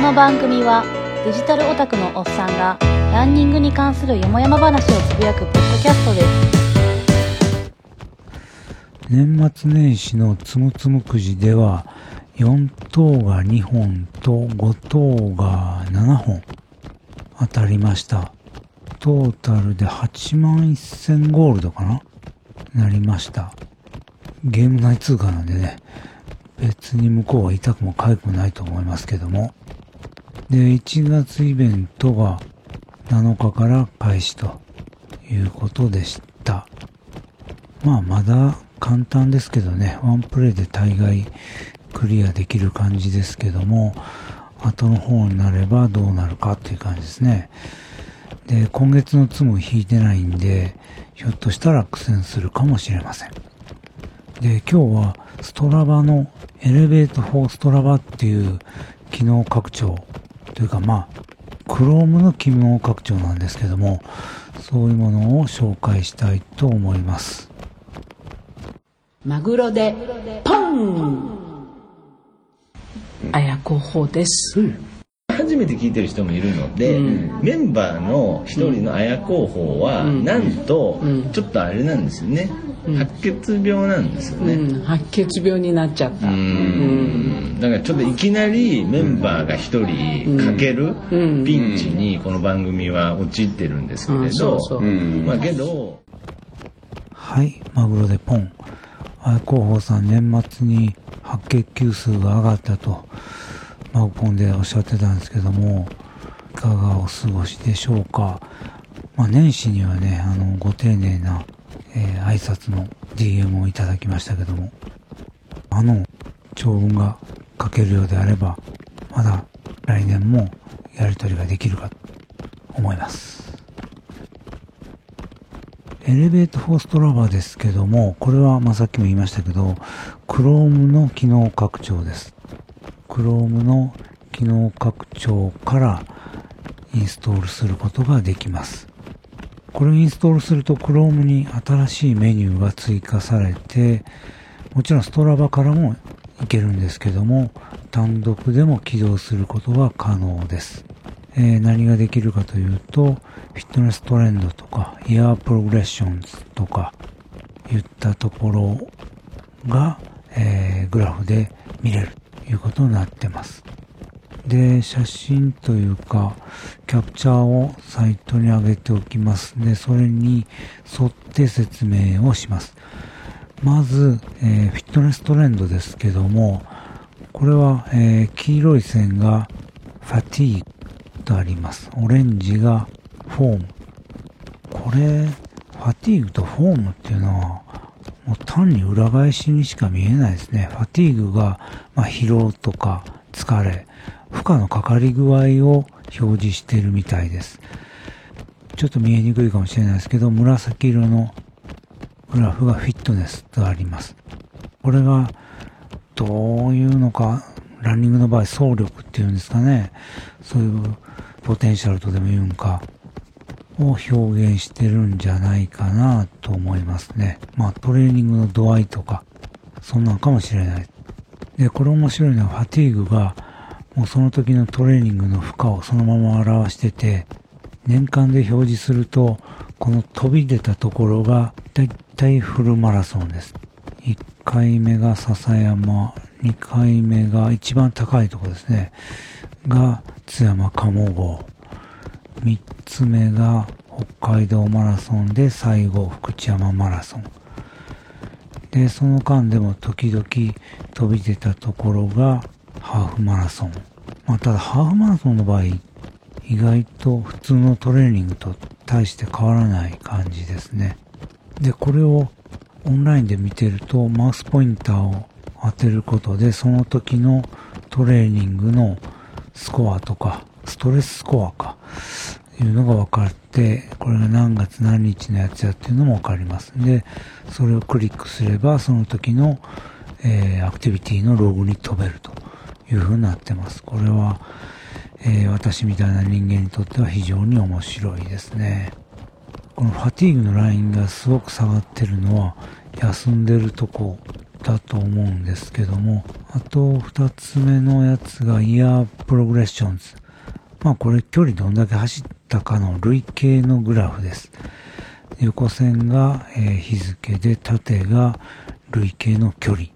この番組はデジタルオタクのおっさんがランニングに関するよもやま話をつぶやくポッドキャストです年末年始のつむつむくじでは4等が2本と5等が7本当たりました。トータルで8万1000ゴールドかななりました。ゲーム内通貨なんでね、別に向こうは痛くも痒くもないと思いますけども。で、1月イベントが7日から開始ということでした。まあまだ簡単ですけどね、ワンプレイで大概クリアできる感じですけども、後の方になればどうなるかっていう感じですね。で、今月のツム引いてないんで、ひょっとしたら苦戦するかもしれません。で、今日はストラバのエレベートフォーストラバっていう機能拡張というかまあ、Chrome の機能拡張なんですけども、そういうものを紹介したいと思います。マグロでポン綾候補です、初めて聞いてる人もいるので、メンバーの一人の綾候補は、なんと、ちょっとあれなんですよね、白血病なんですよね、うん、白血病になっちゃった。うん。だからちょっといきなりメンバーが一人かけるピンチにこの番組は陥ってるんですけれどまあけどはい、マグロでポン。あ広報さん、年末に白血球数が上がったと、マグポンでおっしゃってたんですけども、いかがお過ごしでしょうか。まあ、年始にはね、あの、ご丁寧な、えー挨拶の DM をいただきましたけども、あの、長文が書けるようであれば、まだ来年もやり取りができるかと思います。エレベートフォーストラバーですけども、これはまあさっきも言いましたけど、Chrome の機能拡張です。Chrome の機能拡張からインストールすることができます。これをインストールすると Chrome に新しいメニューが追加されて、もちろん Strava からもいけるんですけども、単独でも起動することが可能です。えー何ができるかというと、 Fitness Trend とか、 Year Progressions とか、言ったところが、えーグラフで見れるいうことになってます。で、写真というか、キャプチャーをサイトに上げておきます。で、それに沿って説明をします。まず、えーフィットネストレンドですけども、これは、えー黄色い線がファティーとあります。オレンジがフォーム。これ、ファティーグとフォームっていうのは、もう単に裏返しにしか見えないですね。ファティーグが、まあ、疲労とか疲れ、負荷のかかり具合を表示しているみたいです。ちょっと見えにくいかもしれないですけど、紫色のグラフがフィットネスとあります。これが、どういうのか、ランニングの場合、走力っていうんですかね。そういうポテンシャルとでも言うんか、を表現してるんじゃないかなと思いますね。まあトレーニングの度合いとか、そんなんかもしれない。で、これ面白いのはファティーグが、もうその時のトレーニングの負荷をそのまま表してて、年間で表示すると、この飛び出たところが、だいたいフルマラソンです。1回目が笹山、2回目が一番高いところですね。が、津山鴨郷。3つ目が北海道マラソンで最後福知山マラソン。で、その間でも時々飛び出たところがハーフマラソン。まあ、ただハーフマラソンの場合、意外と普通のトレーニングと大して変わらない感じですね。で、これをオンラインで見てるとマウスポインターを当てることでその時のトレーニングのスコアとか、ストレススコアか、いうのが分かって、これが何月何日のやつやっていうのも分かります。で、それをクリックすれば、その時の、えーアクティビティのログに飛べるという風になってます。これは、えー私みたいな人間にとっては非常に面白いですね。この Fatigue のラインがすごく下がってるのは、休んでるとこだと思うんですけども、あと二つ目のやつが Year Progressions。まあこれ距離どんだけ走ったかの累計のグラフです。横線が、え日付で縦が累計の距離。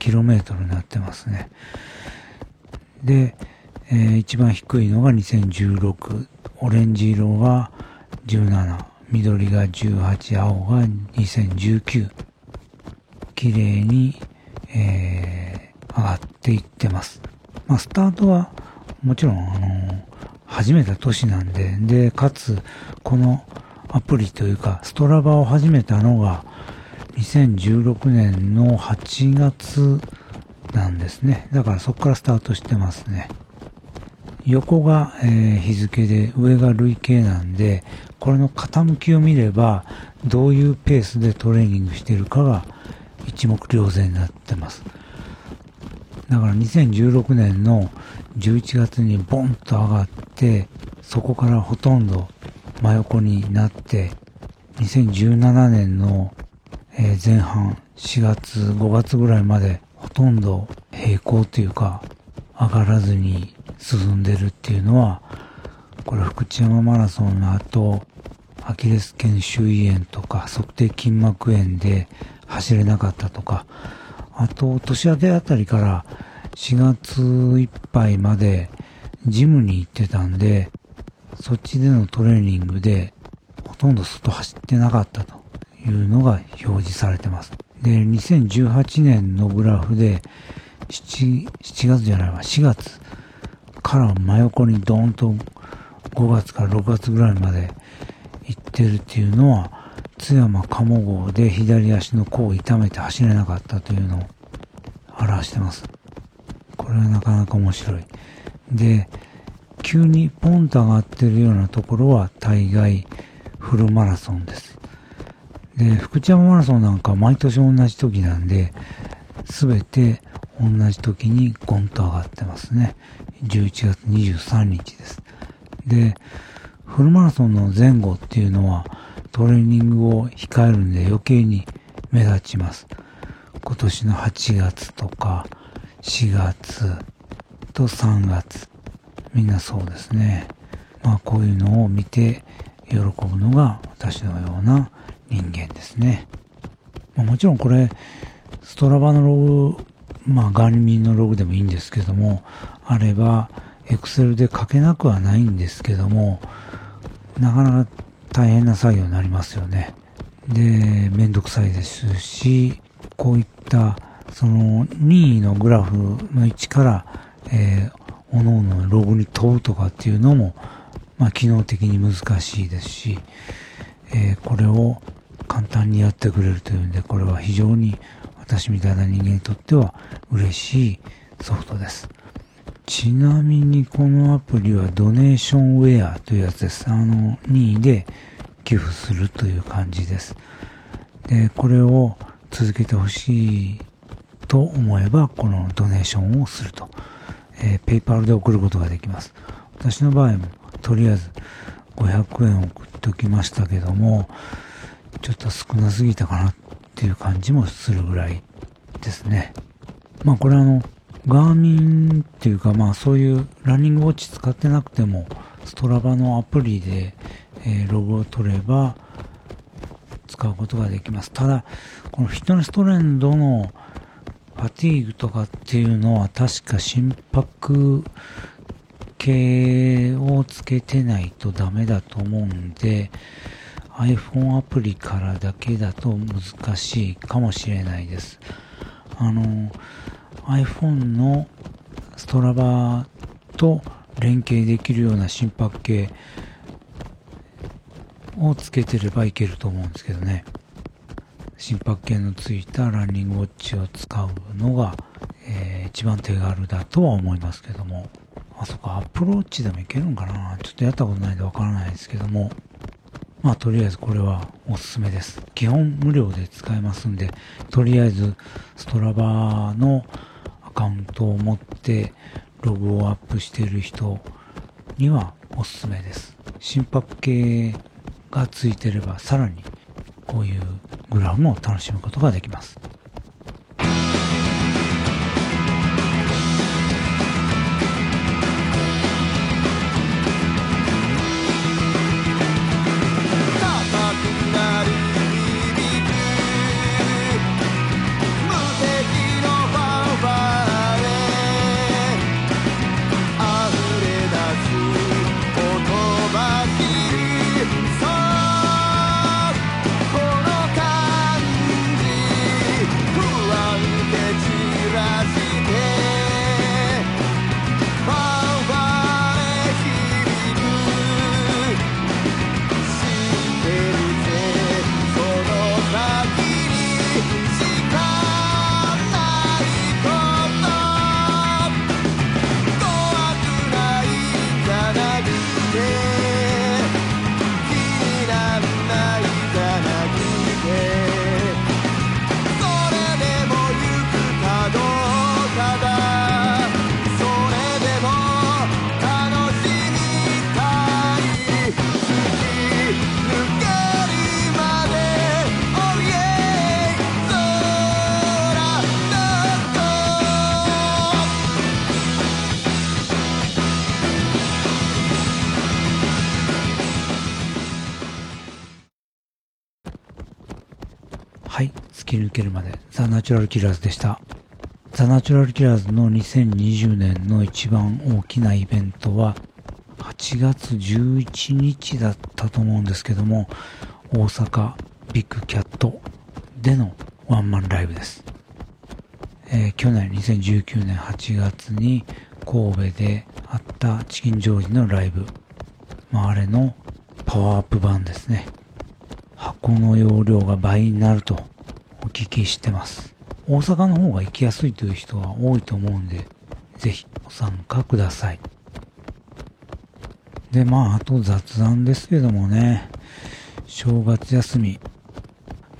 キロメートルになってますね。で、えー一番低いのが2016。オレンジ色が17。緑が18。青が2019。綺麗に、えー上がっていってます。まあ、スタートは、もちろん、あの始めた年なんで、で、かつ、このアプリというか、ストラバを始めたのが、2016年の8月なんですね。だからそこからスタートしてますね。横が、えー日付で上が累計なんで、これの傾きを見れば、どういうペースでトレーニングしているかが一目瞭然になってます。だから2016年の11月にボンと上がって、そこからほとんど真横になって、2017年の前半4月5月ぐらいまでほとんど平行というか上がらずに進んでるっていうのはこれ福知山マラソンの後アキレス腱周囲炎とか測定筋膜炎で走れなかったとかあと年明けあたりから4月いっぱいまでジムに行ってたんでそっちでのトレーニングでほとんど外走ってなかったというのが表示されてます。で、2018年のグラフで、7, 7月じゃないわ、4月から真横にドーンと5月から6月ぐらいまで行ってるっていうのは、津山鴨号で左足の甲を痛めて走れなかったというのを表してます。これはなかなか面白い。で、急にポンと上がってるようなところは大概フルマラソンです。で、福知山マラソンなんか毎年同じ時なんで、すべて同じ時にゴンと上がってますね。11月23日です。で、フルマラソンの前後っていうのはトレーニングを控えるんで余計に目立ちます。今年の8月とか4月と3月。みんなそうですね。まあこういうのを見て喜ぶのが私のような人間ですね。まあ、もちろんこれ、ストラバのログ、まあガーミンのログでもいいんですけども、あれば、エクセルで書けなくはないんですけども、なかなか大変な作業になりますよね。で、めんどくさいですし、こういった、その、任意のグラフの位置から、えー、各々のログに飛ぶとかっていうのも、まあ、機能的に難しいですし、えーこれを簡単にやってくれるというんで、これは非常に私みたいな人間にとっては嬉しいソフトです。ちなみにこのアプリはドネーションウェアというやつです。あの、任意で寄付するという感じです。で、これを続けてほしいと思えば、このドネーションをすると。えー、ペイパルで送ることができます。私の場合も、とりあえず500円送っておきましたけども、ちょっと少なすぎたかなっていう感じもするぐらいですね。まあこれあの、ガーミンっていうかまあそういうランニングウォッチ使ってなくても、ストラバのアプリで、えーログを取れば使うことができます。ただ、このフィットネストレンドのファティーグとかっていうのは確か心拍系をつけてないとダメだと思うんで、iPhone アプリからだけだと難しいかもしれないです。あの、iPhone のストラバと連携できるような心拍計をつけてればいけると思うんですけどね。心拍計のついたランニングウォッチを使うのが、えー一番手軽だとは思いますけども。あ、そこアプローチでもいけるんかなちょっとやったことないんでわからないですけども。まあとりあえずこれはおすすめです。基本無料で使えますんで、とりあえずストラバーのアカウントを持ってログをアップしている人にはおすすめです。心拍計がついてればさらにこういうグラフも楽しむことができます。はい、突き抜けるまで、ザ・ナチュラル・キラーズでした。ザ・ナチュラル・キラーズの2020年の一番大きなイベントは、8月11日だったと思うんですけども、大阪ビッグキャットでのワンマンライブです。えー去年2019年8月に神戸であったチキンジョージのライブ。まあ、あれのパワーアップ版ですね。箱の容量が倍になるとお聞きしてます。大阪の方が行きやすいという人は多いと思うんで、ぜひご参加ください。で、まあ、あと雑談ですけどもね、正月休み、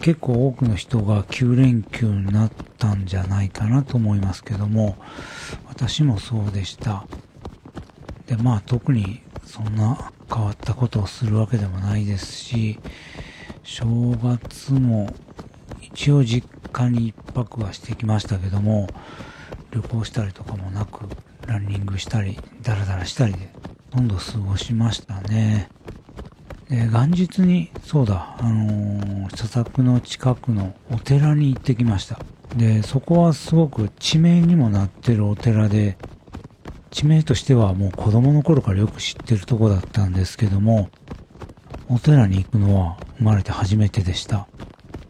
結構多くの人が9連休になったんじゃないかなと思いますけども、私もそうでした。で、まあ特にそんな変わったことをするわけでもないですし、正月も一応実家に一泊はしてきましたけども、旅行したりとかもなく、ランニングしたり、ダラダラしたりで、ほとんど過ごしましたね。で、元日に、そうだ、あのー、佐作の近くのお寺に行ってきました。で、そこはすごく地名にもなってるお寺で、地名としてはもう子供の頃からよく知ってるとこだったんですけども、お寺に行くのは生まれて初めてでした。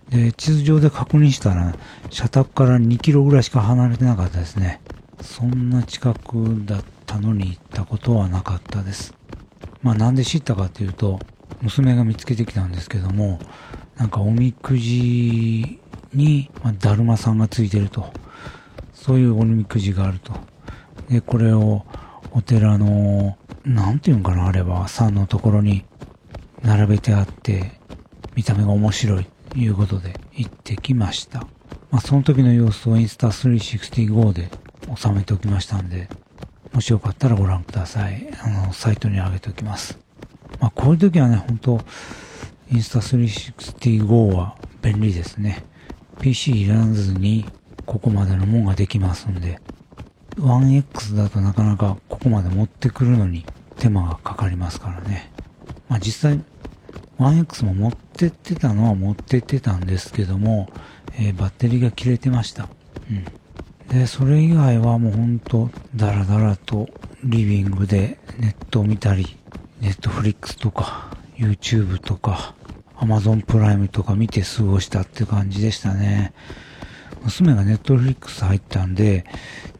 で、地図上で確認したら、社宅から2キロぐらいしか離れてなかったですね。そんな近くだったのに行ったことはなかったです。まあなんで知ったかっていうと、娘が見つけてきたんですけども、なんかおみくじに、まあ、だるまさんがついてると。そういうおみくじがあると。で、これをお寺の、なんていうんかな、あれは、さんのところに並べてあって、見た目が面白いということで行ってきました。まあ、その時の様子をインスタ365で収めておきましたんで、もしよかったらご覧ください。あの、サイトに上げておきます。まあ、こういう時はね、本当インスタ365は便利ですね。PC いらずにここまでのもんができますんで、1X だとなかなかここまで持ってくるのに手間がかかりますからね。まあ実際、1X も持ってってたのは持ってってたんですけども、えーバッテリーが切れてました。うん。で、それ以外はもうほんと、だらだらとリビングでネットを見たり、ネットフリックスとか、YouTube とか、Amazon プライムとか見て過ごしたって感じでしたね。娘がネットフリックス入ったんで、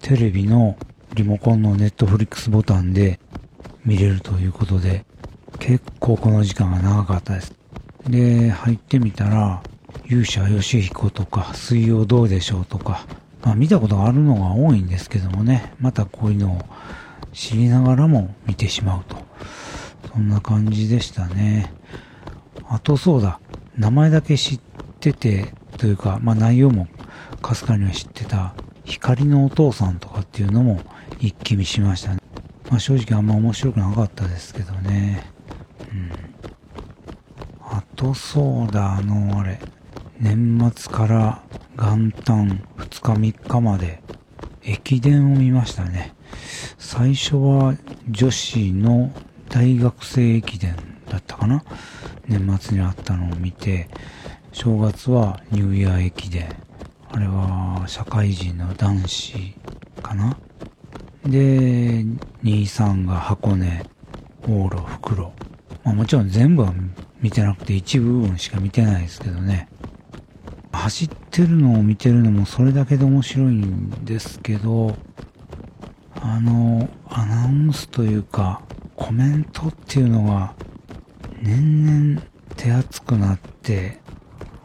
テレビのリモコンのネットフリックスボタンで見れるということで、結構この時間が長かったです。で、入ってみたら、勇者ヨシヒコとか、水曜どうでしょうとか、まあ見たことがあるのが多いんですけどもね、またこういうのを知りながらも見てしまうと。そんな感じでしたね。あとそうだ、名前だけ知ってて、というか、まあ内容もかすかには知ってた、光のお父さんとかっていうのも一気見しましたね。まあ正直あんま面白くなかったですけどね。とそうだ、あのあれ、年末から元旦2日3日まで駅伝を見ましたね。最初は女子の大学生駅伝だったかな？年末にあったのを見て、正月はニューイヤー駅伝。あれは社会人の男子かな？で、23が箱根、往路、袋。まあもちろん全部は見てなくて一部分しか見てないですけどね。走ってるのを見てるのもそれだけで面白いんですけど、あの、アナウンスというか、コメントっていうのが、年々手厚くなって、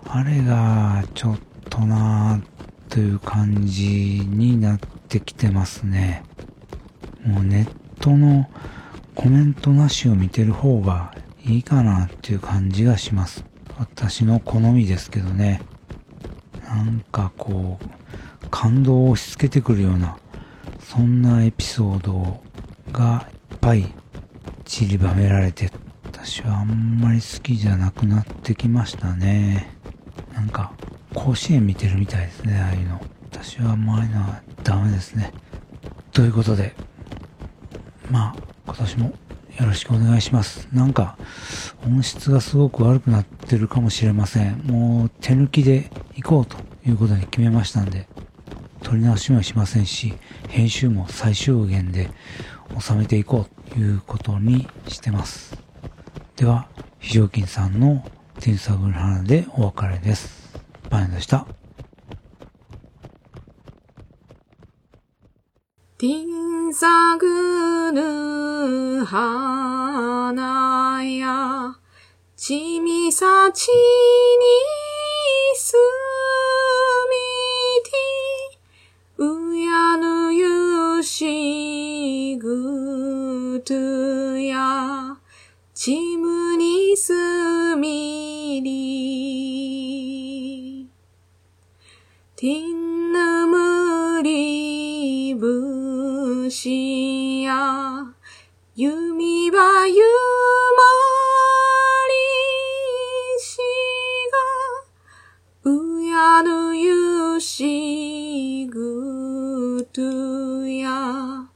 あれがちょっとなぁという感じになってきてますね。もうネットのコメントなしを見てる方がいいかなっていう感じがします。私の好みですけどね。なんかこう、感動を押し付けてくるような、そんなエピソードがいっぱい散りばめられて、私はあんまり好きじゃなくなってきましたね。なんか、甲子園見てるみたいですね、ああいうの。私はあんまああいうのはダメですね。ということで、まあ、今年もよろしくお願いします。なんか、音質がすごく悪くなってるかもしれません。もう手抜きで行こうということに決めましたんで、撮り直しもしませんし、編集も最小限で収めていこうということにしてます。では、非常勤さんの天サグル花でお別れです。バネでした。ティンサグル花や、ちみさちにすみて、うやぬゆしぐとや、ちむにすみり。ブシや、弓はゆまりしが、うやぬゆしぐとや、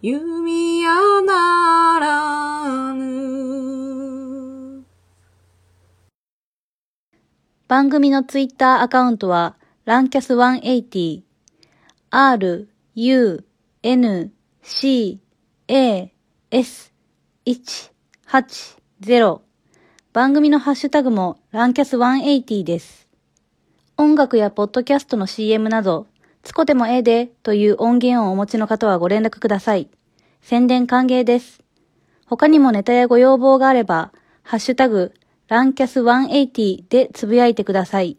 弓やならぬ。番組のツイッターアカウントは、ランキャス180、r, u, n, c, a, s, 180番組のハッシュタグもランキャス180です。音楽やポッドキャストの CM など、つこてもええでという音源をお持ちの方はご連絡ください。宣伝歓迎です。他にもネタやご要望があれば、ハッシュタグ、ランキャス180でつぶやいてください。